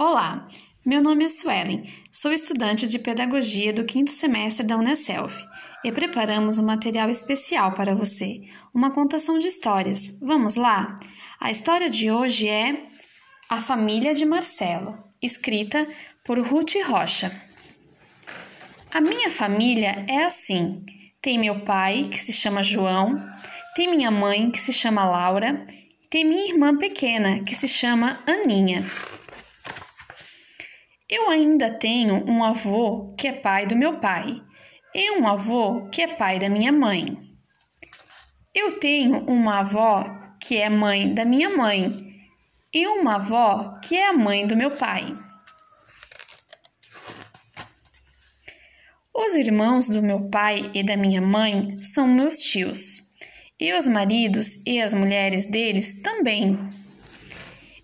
Olá, meu nome é Suelen, sou estudante de Pedagogia do quinto semestre da Uneself e preparamos um material especial para você, uma contação de histórias. Vamos lá? A história de hoje é A Família de Marcelo, escrita por Ruth Rocha. A minha família é assim: tem meu pai, que se chama João, tem minha mãe, que se chama Laura, tem minha irmã pequena, que se chama Aninha. Eu ainda tenho um avô que é pai do meu pai e um avô que é pai da minha mãe. Eu tenho uma avó que é mãe da minha mãe e uma avó que é a mãe do meu pai. Os irmãos do meu pai e da minha mãe são meus tios, e os maridos e as mulheres deles também.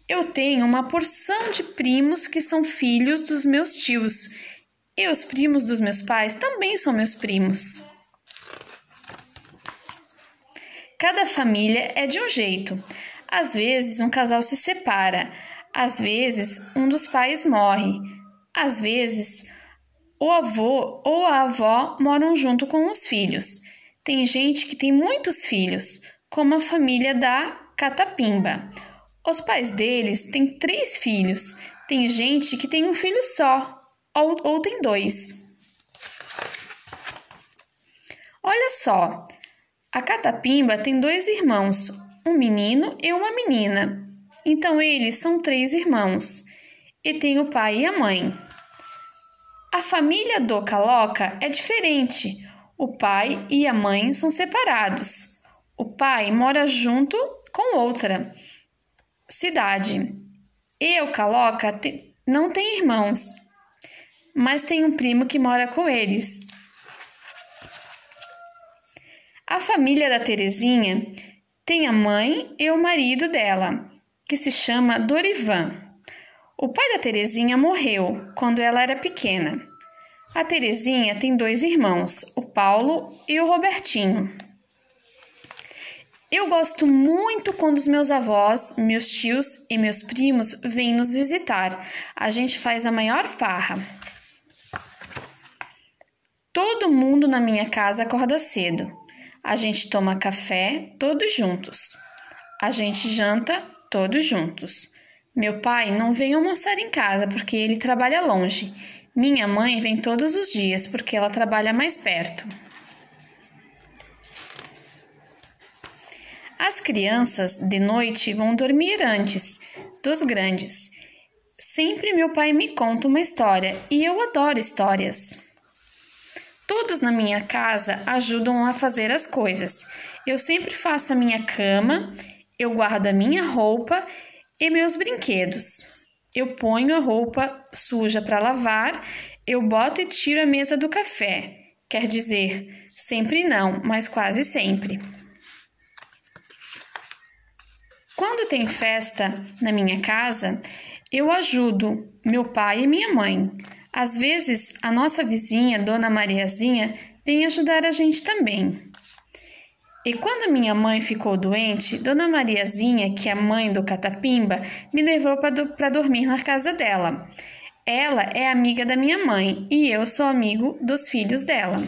Eu tenho uma porção de primos que são filhos dos meus tios, e os primos dos meus pais também são meus primos. Cada família é de um jeito. Às vezes um casal se separa, às vezes um dos pais morre, às vezes o avô ou a avó moram junto com os filhos. Tem gente que tem muitos filhos, como a família da Catapimba. Os pais deles têm três filhos. Tem gente que tem um filho só, ou, ou tem dois. Olha só, a Catapimba tem dois irmãos, um menino e uma menina. Então eles são três irmãos e tem o pai e a mãe. A família do Caloca é diferente. O pai e a mãe são separados. O pai mora junto com outra cidade. Eu, Caloca, te, não tem irmãos, mas tem um primo que mora com eles. A família da Terezinha tem a mãe e o marido dela, que se chama Dorivan. O pai da Terezinha morreu quando ela era pequena. A Terezinha tem dois irmãos, o Paulo e o Robertinho. Eu gosto muito quando os meus avós, meus tios e meus primos vêm nos visitar. A gente faz a maior farra. Todo mundo na minha casa acorda cedo. A gente toma café todos juntos. A gente janta todos juntos. Meu pai não vem almoçar em casa porque ele trabalha longe. Minha mãe vem todos os dias porque ela trabalha mais perto. As crianças de noite vão dormir antes dos grandes. Sempre meu pai me conta uma história e eu adoro histórias. Todos na minha casa ajudam a fazer as coisas. Eu sempre faço a minha cama, eu guardo a minha roupa e meus brinquedos. Eu ponho a roupa suja para lavar, eu boto e tiro a mesa do café. Quer dizer, sempre não, mas quase sempre. Quando tem festa na minha casa, eu ajudo meu pai e minha mãe. Às vezes, a nossa vizinha, Dona Mariazinha, vem ajudar a gente também. E quando minha mãe ficou doente, Dona Mariazinha, que é mãe do Catapimba, me levou para dormir na casa dela. Ela é amiga da minha mãe e eu sou amigo dos filhos dela.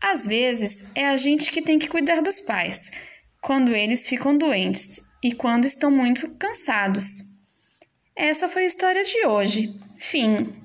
Às vezes é a gente que tem que cuidar dos pais quando eles ficam doentes e quando estão muito cansados. Essa foi a história de hoje. Fim.